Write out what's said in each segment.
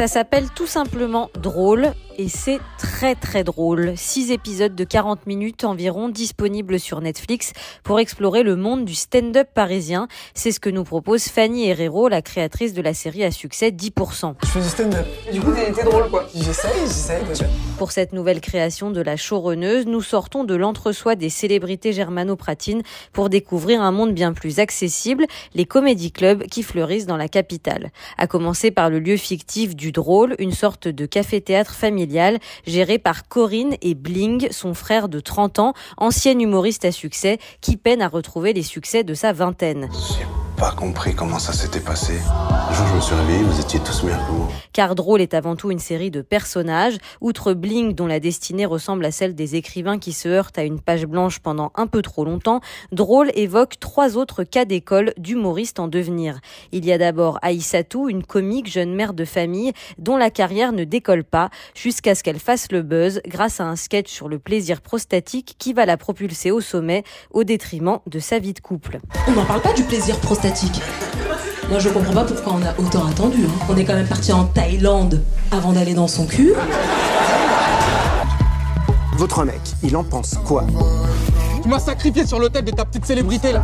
Ça s'appelle tout simplement Drôle et c'est très très drôle. Six épisodes de 40 minutes environ disponibles sur Netflix pour explorer le monde du stand-up parisien. C'est ce que nous propose Fanny Herrero, la créatrice de la série à succès 10%. Je fais du stand-up. Du coup, t'es drôle quoi. J'essaye, j'essaye. Pour cette nouvelle création de la showrunneuse, nous sortons de l'entre-soi des célébrités germano-pratines pour découvrir un monde bien plus accessible, les comédie clubs qui fleurissent dans la capitale. À commencer par le lieu fictif du drôle, une sorte de café-théâtre familial géré par Corinne et Bling, son frère de 30 ans, ancien humoriste à succès, qui peine à retrouver les succès de sa vingtaine pas compris comment ça s'était passé. Un jour, je me suis réveillé, vous étiez tous meilleurs que moi. Car Drôle est avant tout une série de personnages. Outre Bling, dont la destinée ressemble à celle des écrivains qui se heurtent à une page blanche pendant un peu trop longtemps, Drôle évoque trois autres cas d'école d'humoristes en devenir. Il y a d'abord Aïssatou, une comique jeune mère de famille dont la carrière ne décolle pas jusqu'à ce qu'elle fasse le buzz grâce à un sketch sur le plaisir prostatique qui va la propulser au sommet au détriment de sa vie de couple. On n'en parle pas du plaisir prostatique moi, je comprends pas pourquoi on a autant attendu. Hein. On est quand même parti en Thaïlande avant d'aller dans son cul. Votre mec, il en pense quoi? Tu m'as sacrifié sur l'hôtel de ta petite célébrité là.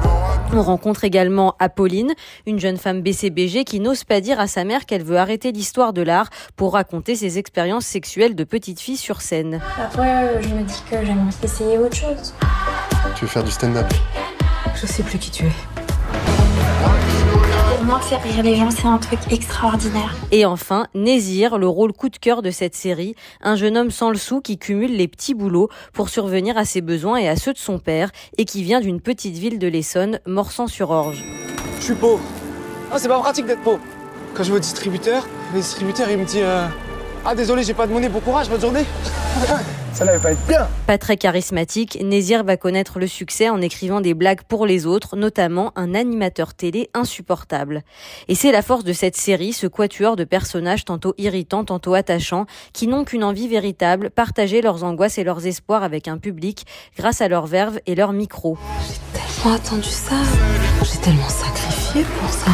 On rencontre également Apolline, une jeune femme BCBG qui n'ose pas dire à sa mère qu'elle veut arrêter l'histoire de l'art pour raconter ses expériences sexuelles de petite fille sur scène. Après, je me dis que j'aimerais essayer autre chose. Tu veux faire du stand-up? Je sais plus qui tu es moi, faire rire les gens, c'est un truc extraordinaire. Et enfin, Nézir, le rôle coup de cœur de cette série, un jeune homme sans le sou qui cumule les petits boulots pour survenir à ses besoins et à ceux de son père, et qui vient d'une petite ville de l'Essonne, Morsan-sur-Orge. Je suis pauvre. Ah, c'est pas pratique d'être pauvre. Quand je vais au distributeur, le distributeur, il me dit euh, Ah, désolé, j'ai pas de monnaie, bon courage, bonne journée. Être bien. Pas très charismatique, Nézir va connaître le succès en écrivant des blagues pour les autres, notamment un animateur télé insupportable. Et c'est la force de cette série, ce quatuor de personnages tantôt irritants, tantôt attachants, qui n'ont qu'une envie véritable, partager leurs angoisses et leurs espoirs avec un public grâce à leur verve et leur micro. J'ai tellement attendu ça. J'ai tellement sacrifié pour ça.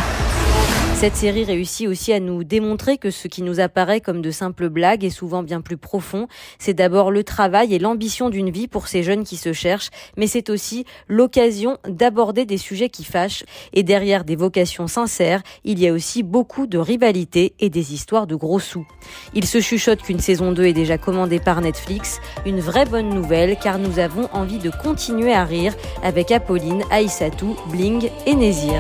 Cette série réussit aussi à nous démontrer que ce qui nous apparaît comme de simples blagues est souvent bien plus profond. C'est d'abord le travail et l'ambition d'une vie pour ces jeunes qui se cherchent, mais c'est aussi l'occasion d'aborder des sujets qui fâchent. Et derrière des vocations sincères, il y a aussi beaucoup de rivalité et des histoires de gros sous. Il se chuchote qu'une saison 2 est déjà commandée par Netflix. Une vraie bonne nouvelle car nous avons envie de continuer à rire avec Apolline, Aïssatou, Bling et Nézir.